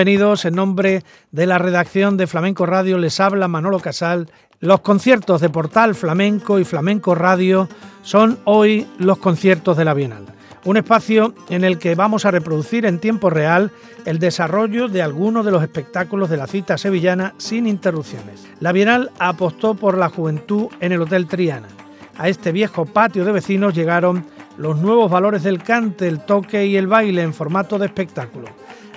Bienvenidos. En nombre de la redacción de Flamenco Radio les habla Manolo Casal. Los conciertos de Portal Flamenco y Flamenco Radio son hoy los conciertos de la Bienal. Un espacio en el que vamos a reproducir en tiempo real el desarrollo de algunos de los espectáculos de la cita sevillana sin interrupciones. La Bienal apostó por la juventud en el Hotel Triana. A este viejo patio de vecinos llegaron los nuevos valores del cante, el toque y el baile en formato de espectáculo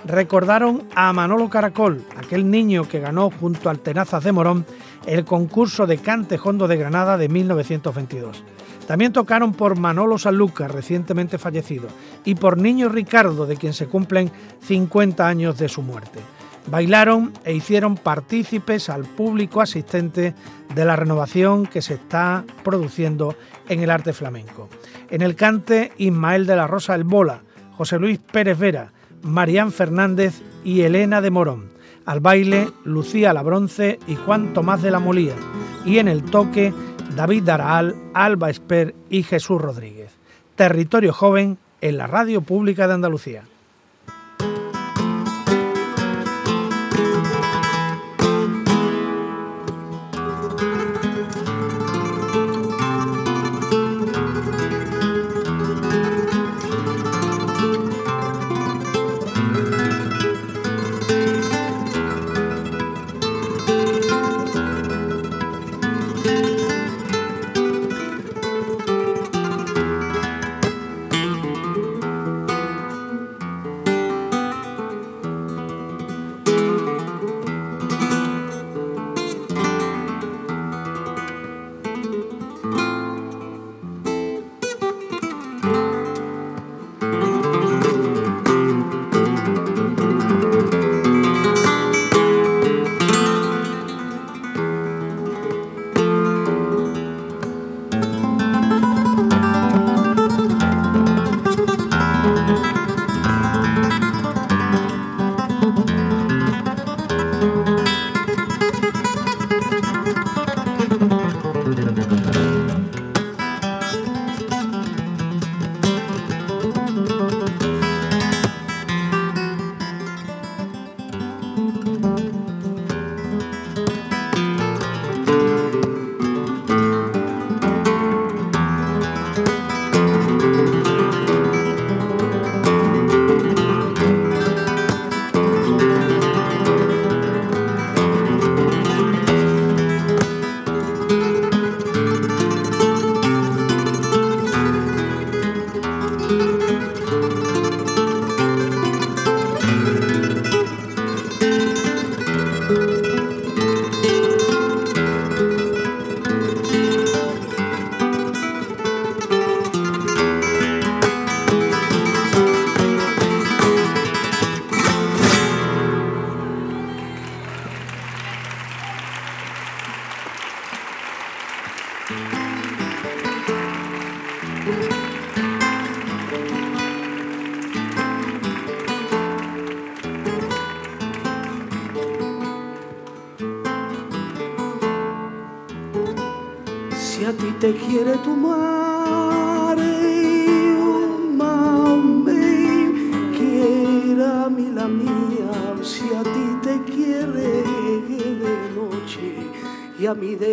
recordaron a Manolo Caracol, aquel niño que ganó junto al Tenazas de Morón el concurso de cante hondo de Granada de 1922. También tocaron por Manolo Sanlúcar, recientemente fallecido, y por Niño Ricardo, de quien se cumplen 50 años de su muerte. Bailaron e hicieron partícipes al público asistente de la renovación que se está produciendo en el arte flamenco. En el cante, Ismael de la Rosa El Bola, José Luis Pérez Vera, Marían Fernández y Elena de Morón. Al baile, Lucía La Bronce y Juan Tomás de la Molía. Y en el toque, David Daraal, Alba Esper y Jesús Rodríguez. Territorio Joven en la Radio Pública de Andalucía. te quiere tomare ma me quiera mi la mía si a ti te quiere de noche y a mí de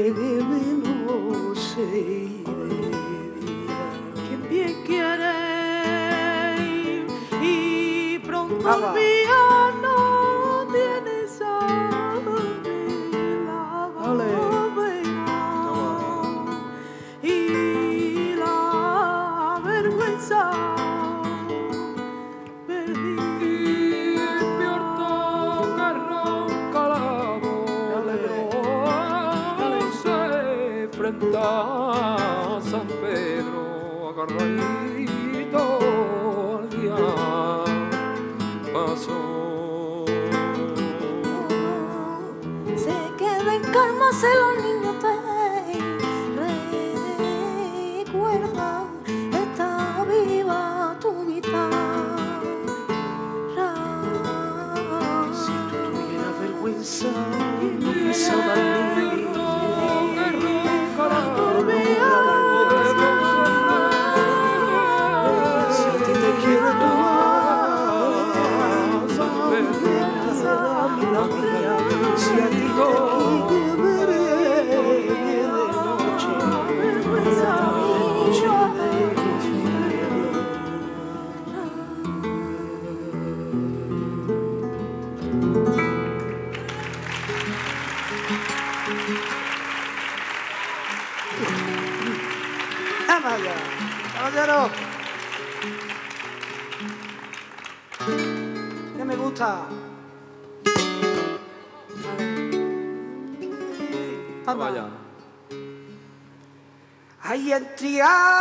entre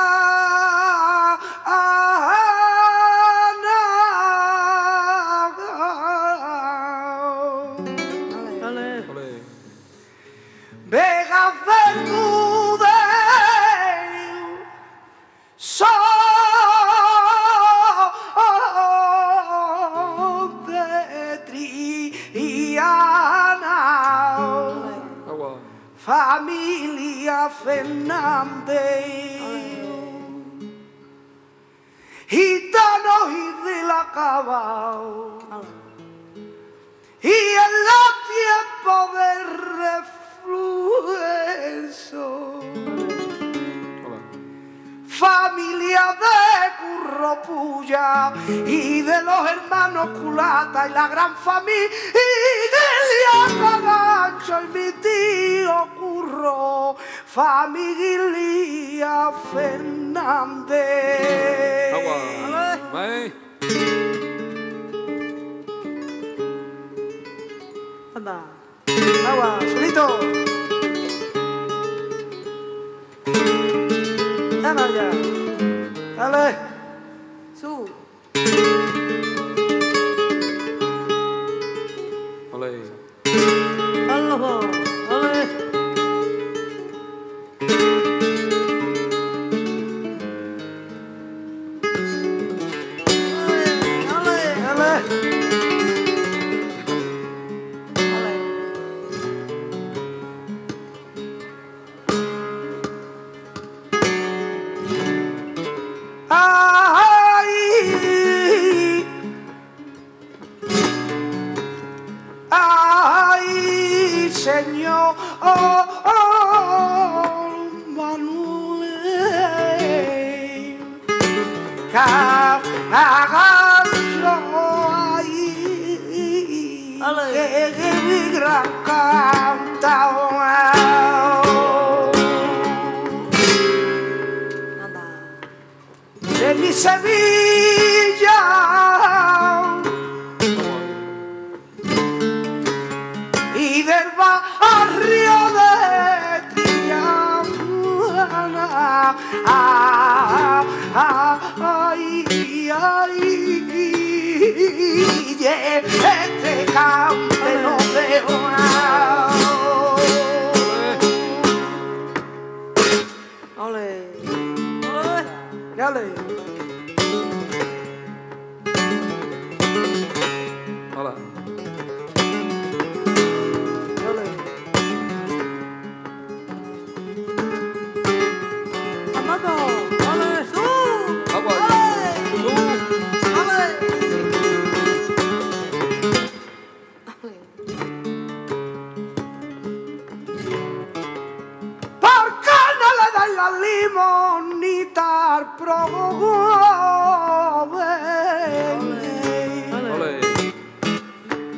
ni tar promove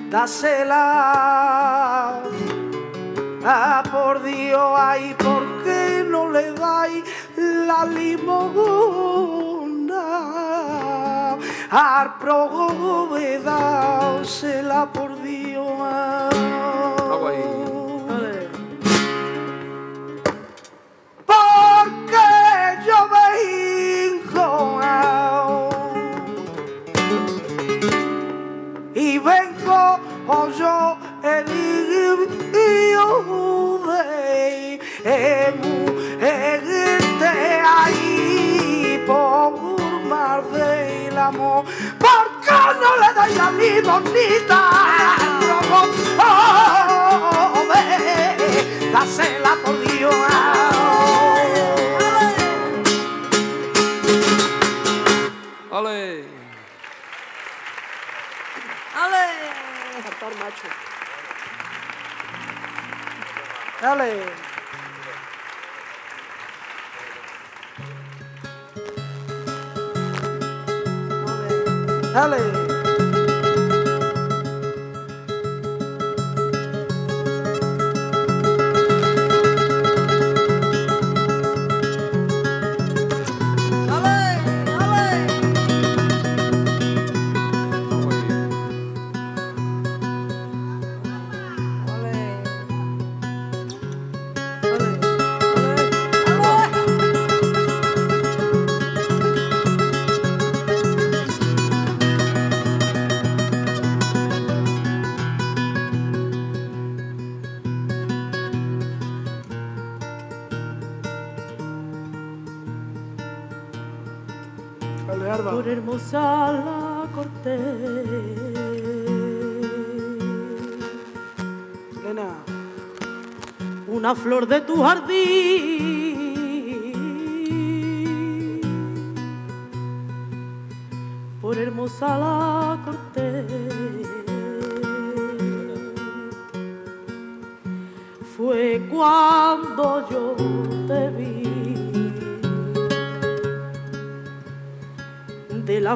dásela ah, por Dios ay por qué no le dais la limosna al promove dásela por of your elire emu egite ahí por mar de del amor. Porque no le dais a mi bonita oh, dásela por Dios. Ale. Macho. Ale. Por hermosa la corte. Elena. Una flor de tu jardín. Por hermosa la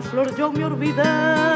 flor yo me olvidé.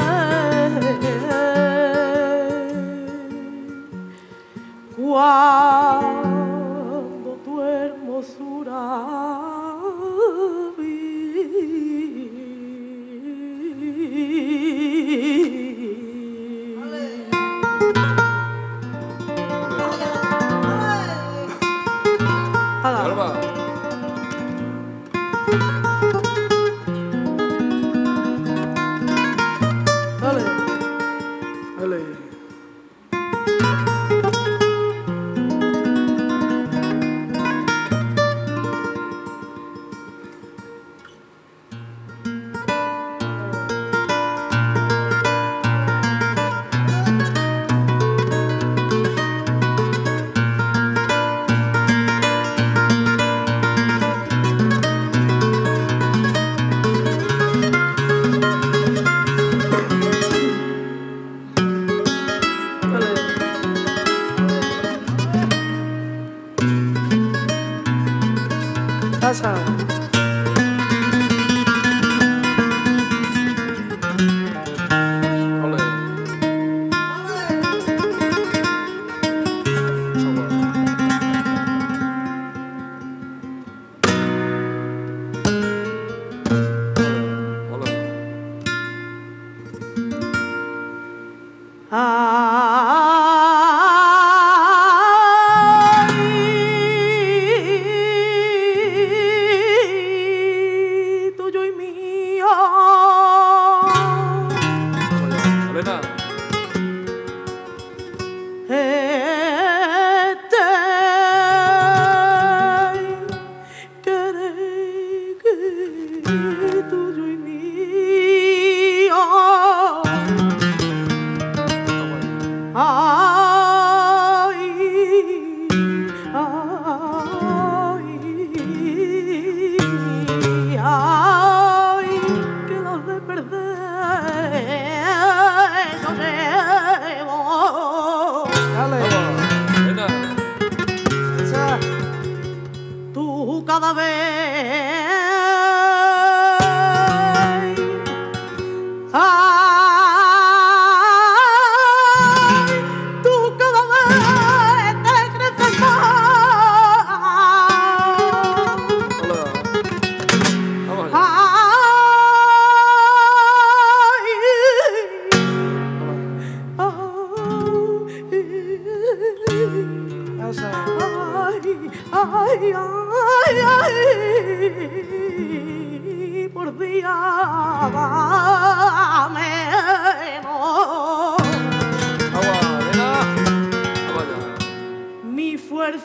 Mi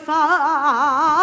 aa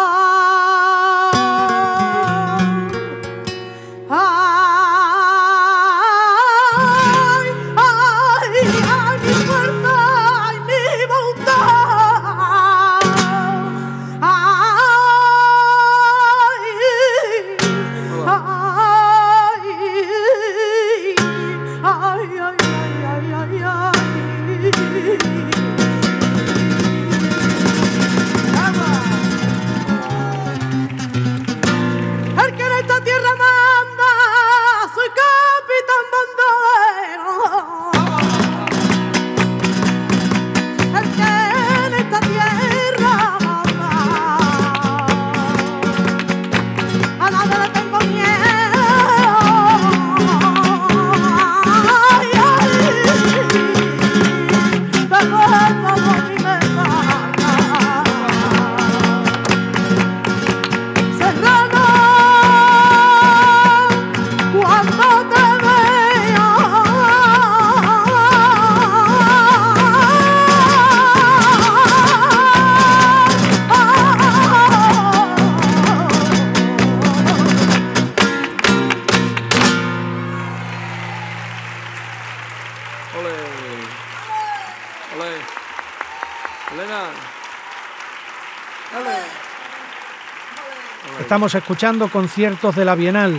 Estamos escuchando conciertos de la Bienal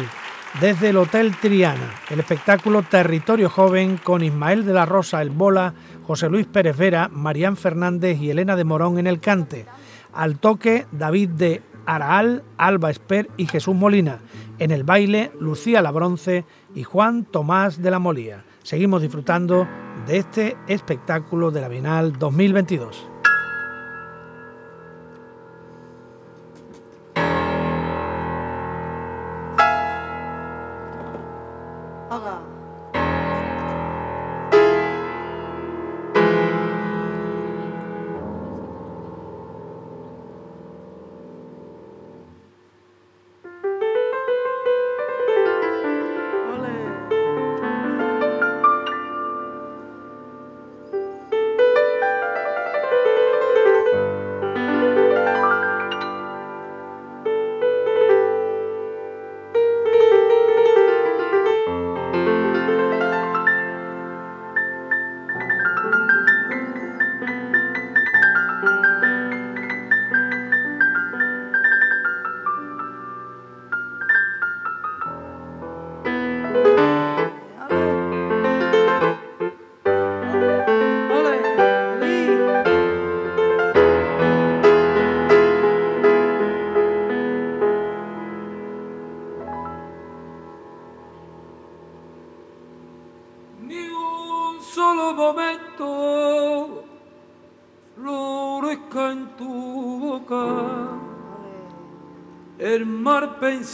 desde el Hotel Triana, el espectáculo Territorio Joven con Ismael de la Rosa, el Bola, José Luis Pérez Vera, Marían Fernández y Elena de Morón en el cante. Al toque, David de Araal, Alba Esper y Jesús Molina. En el baile, Lucía La Bronce y Juan Tomás de la Molía. Seguimos disfrutando de este espectáculo de la Bienal 2022.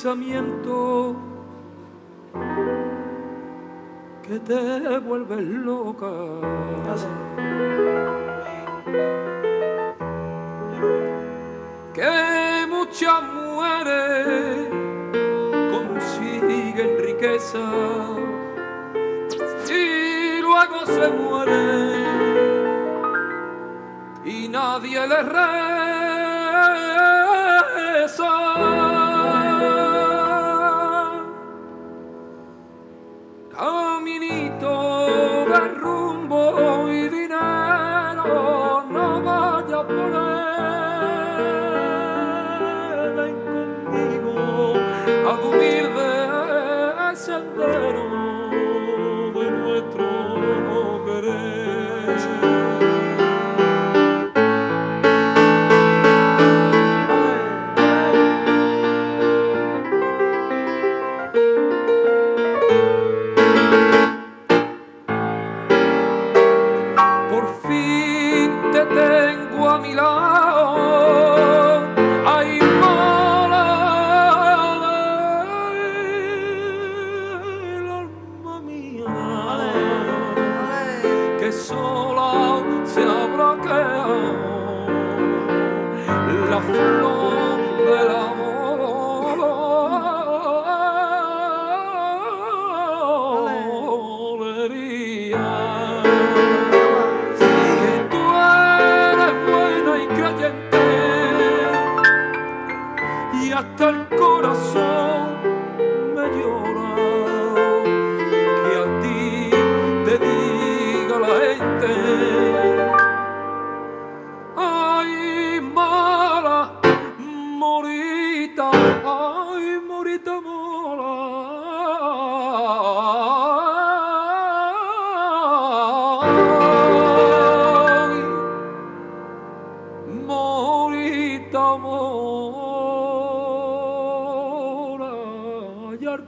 Pensamiento que te vuelve loca. Que muchas mujeres consiguen riqueza y luego se mueren y nadie les reza.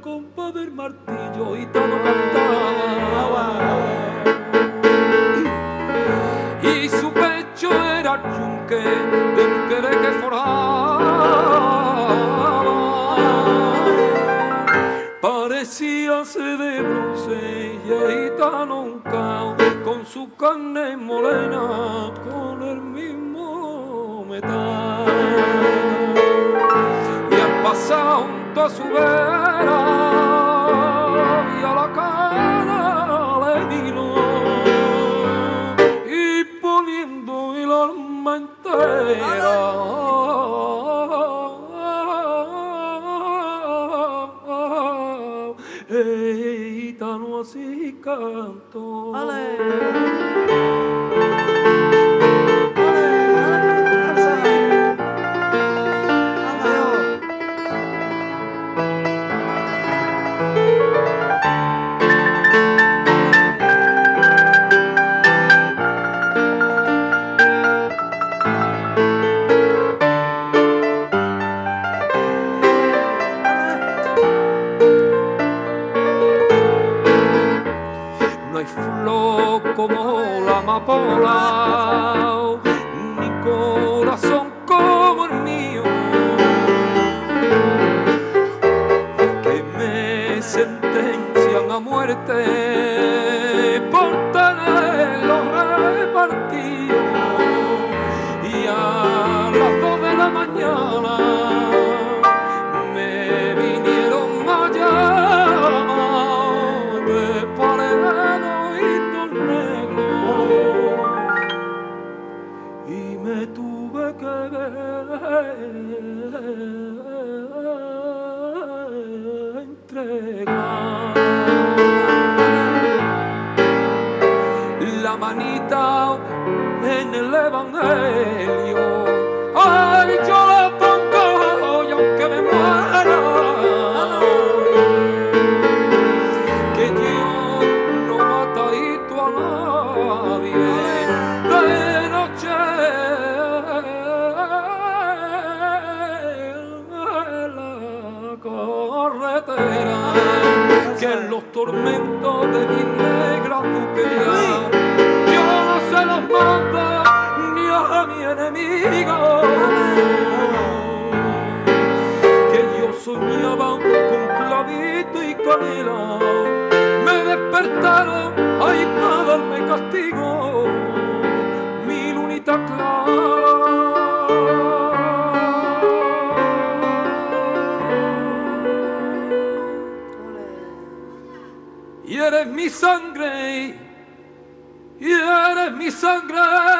compa del martillo y todo cantaba. Y su pecho era el yunque de un que forjaba. Parecíase de bronce y gitano con su carne morena, con el mismo metal. Y al pasado junto a su vera y a la cara le vino y poniendo el alma entera. Eita, não se cantou. despertaron, hay para darme castigo, mi lunita clara. Y eres mi sangre, y eres mi sangre.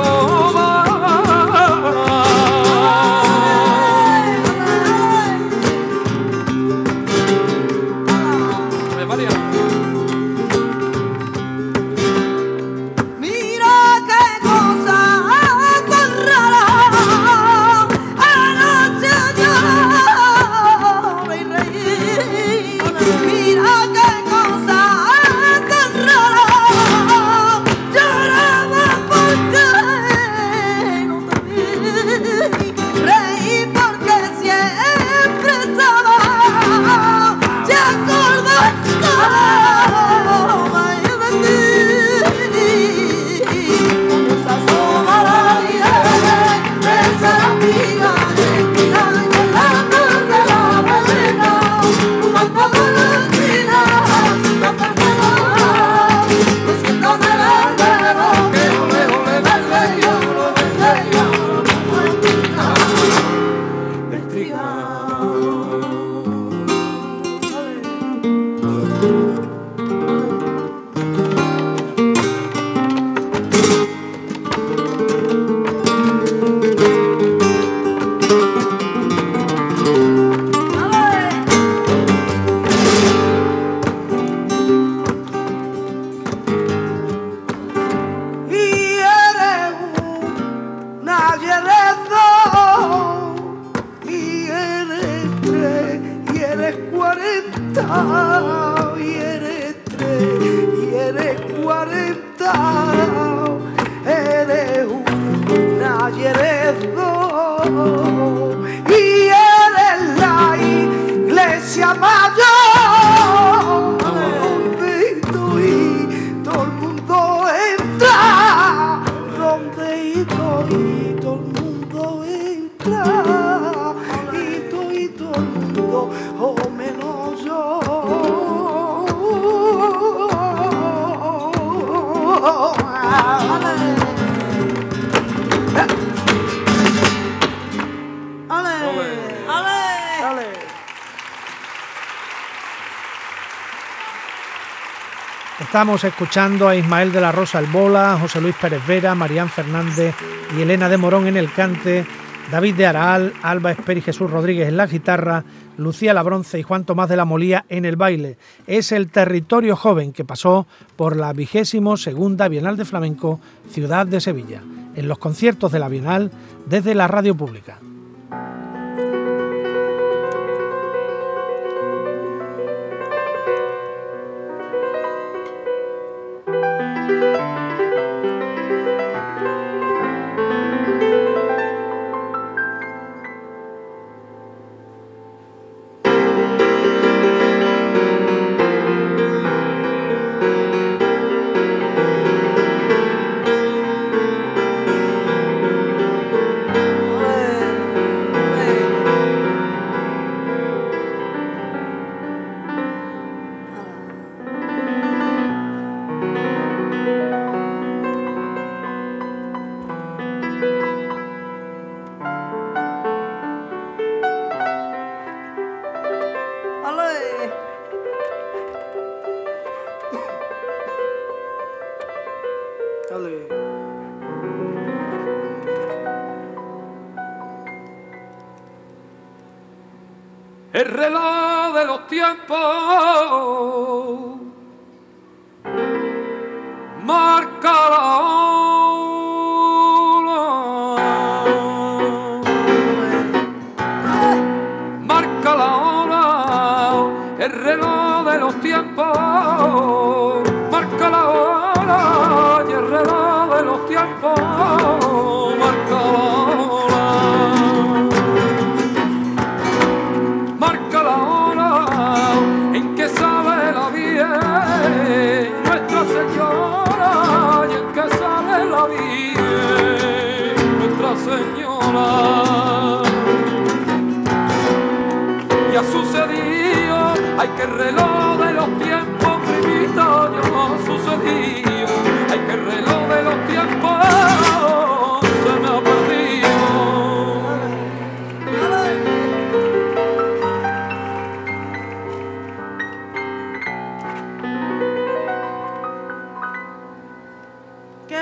Oh, my. Estamos escuchando a Ismael de la Rosa Albola, José Luis Pérez Vera, Marían Fernández y Elena de Morón en el cante, David de Araal, Alba Esper y Jesús Rodríguez en la guitarra, Lucía Labronce y Juan Tomás de la Molía en el baile. Es el territorio joven que pasó por la vigésimo segunda Bienal de Flamenco, ciudad de Sevilla, en los conciertos de la Bienal desde la radio pública.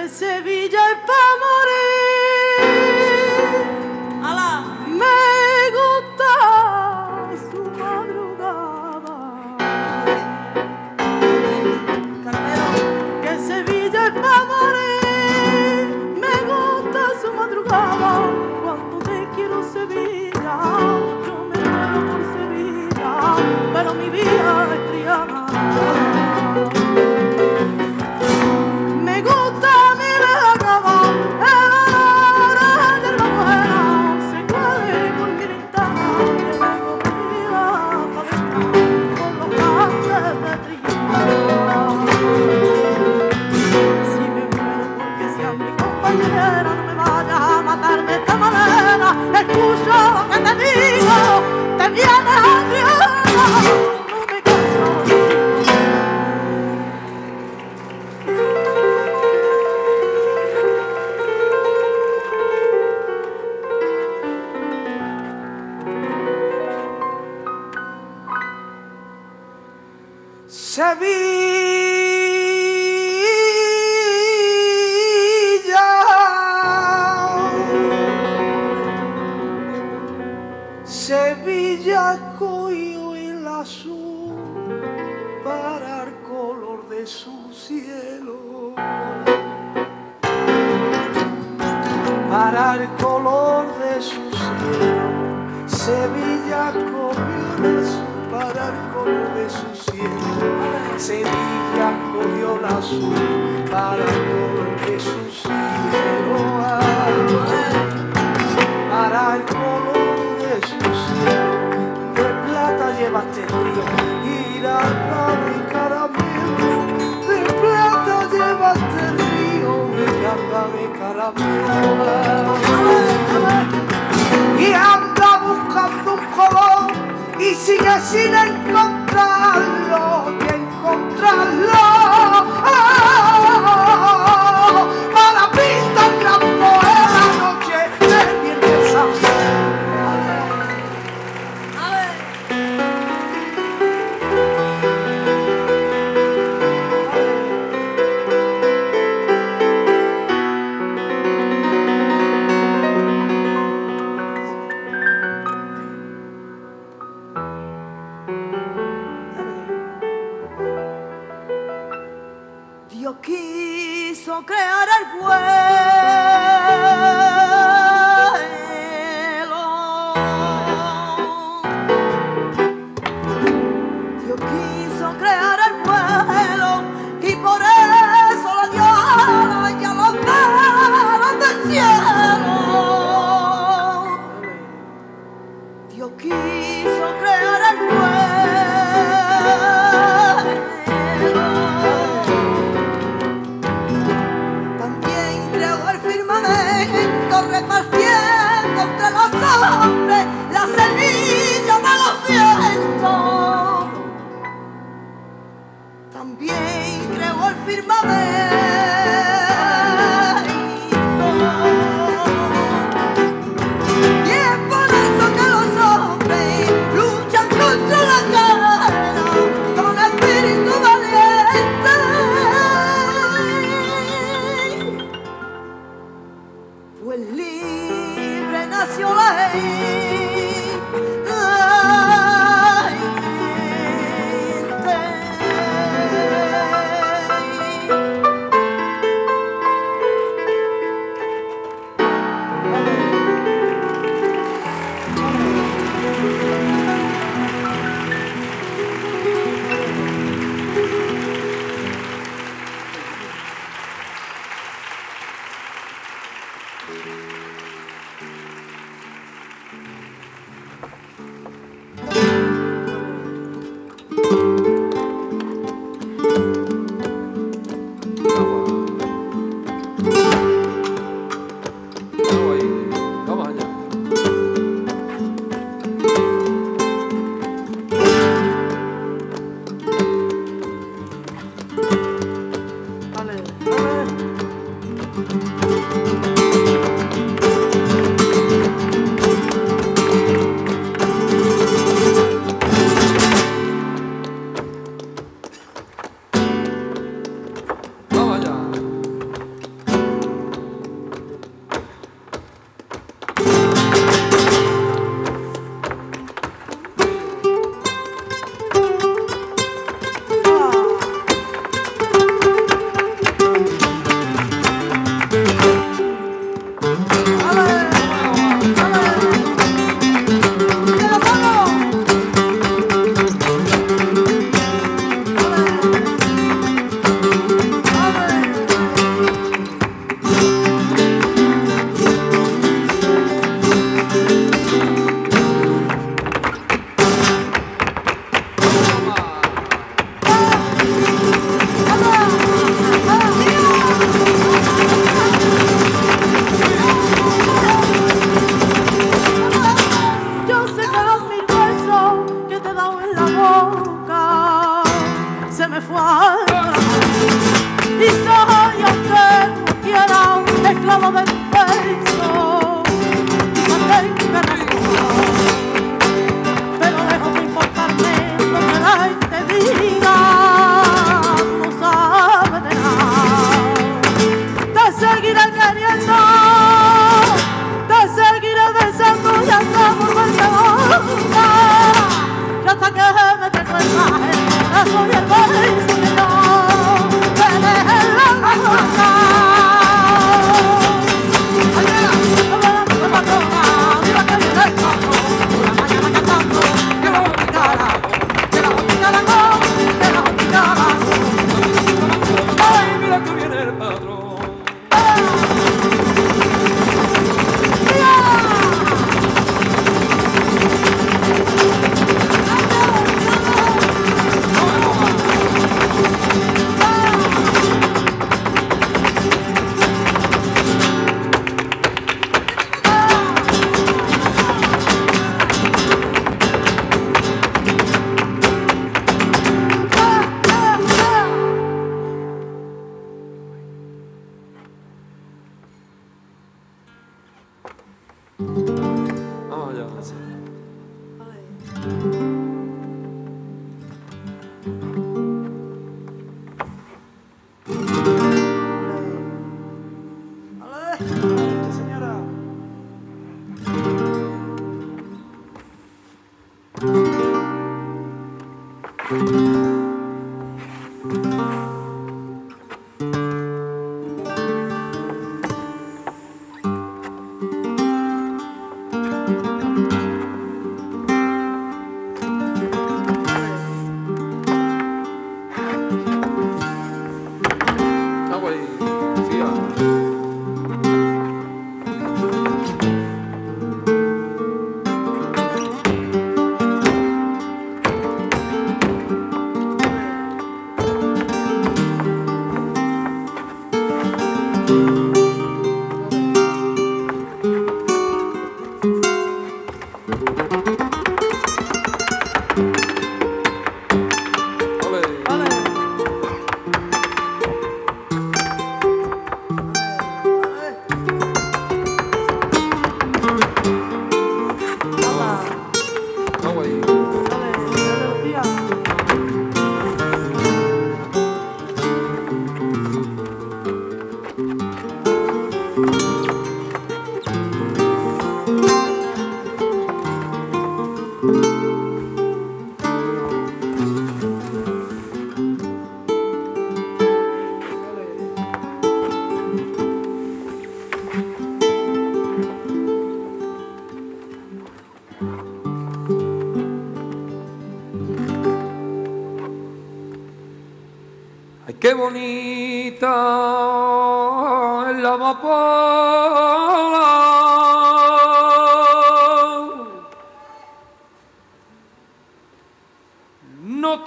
Sevilla es pa' y sigue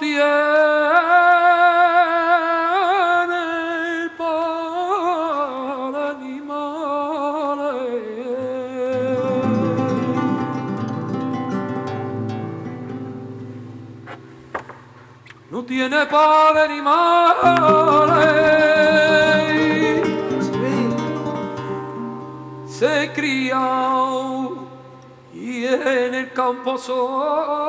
tiene para animales. No tiene para animales. Se cría y en el campo sol.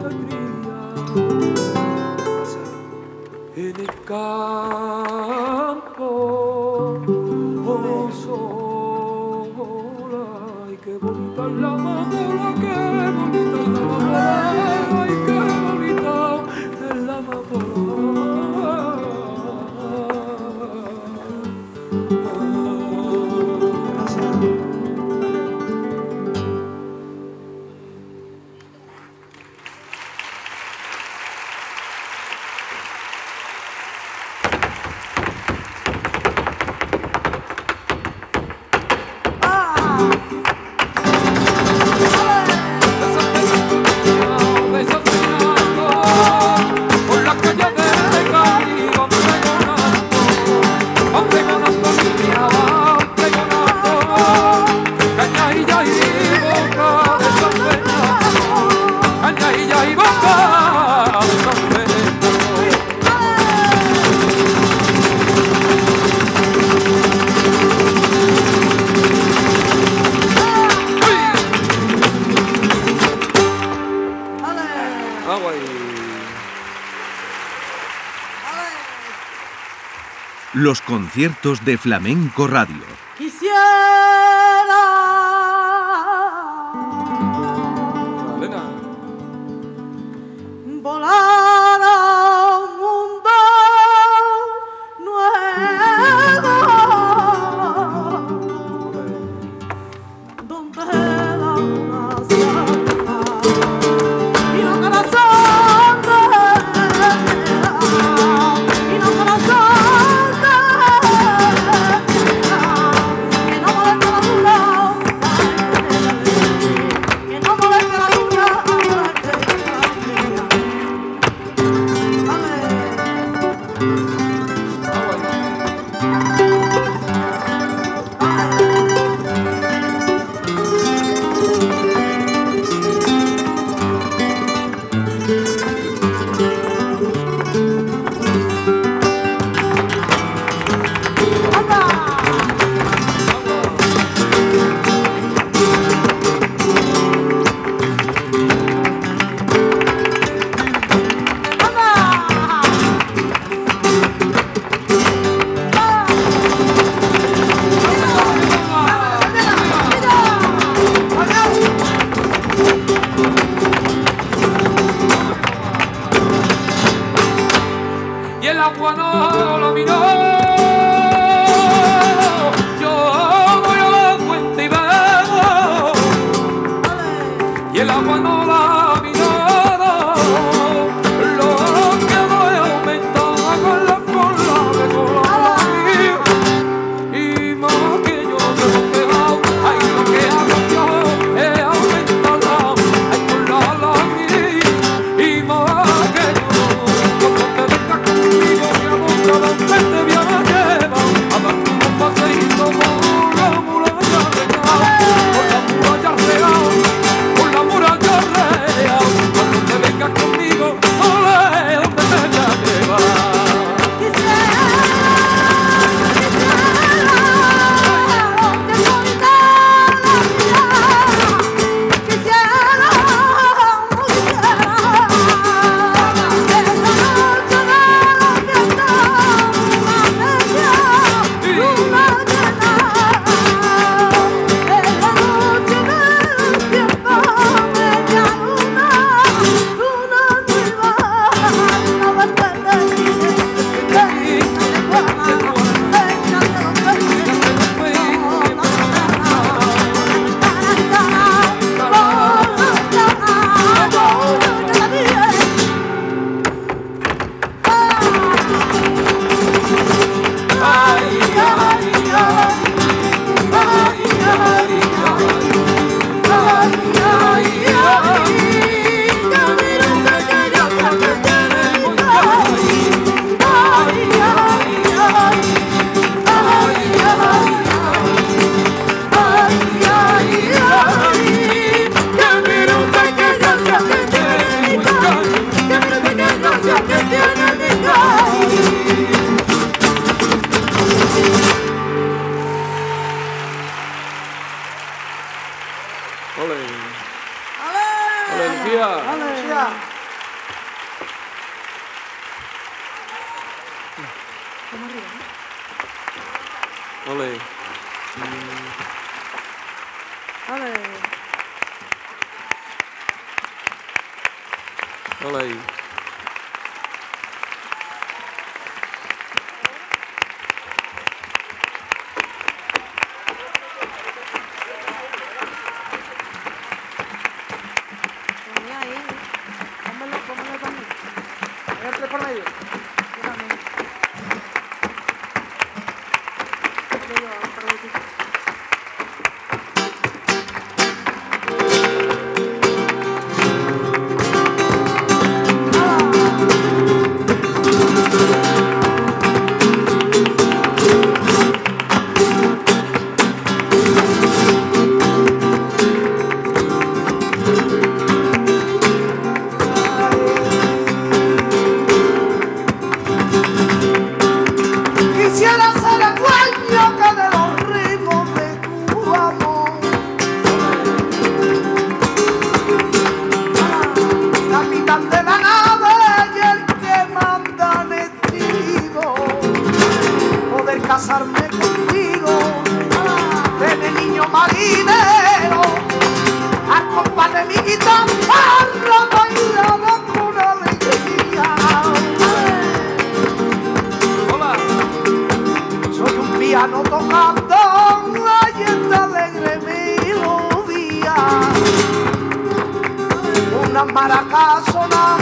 Sangría, en el campo. Los conciertos de Flamenco Radio. No piano tocando la yenta alegre melodía, una maraca sonando.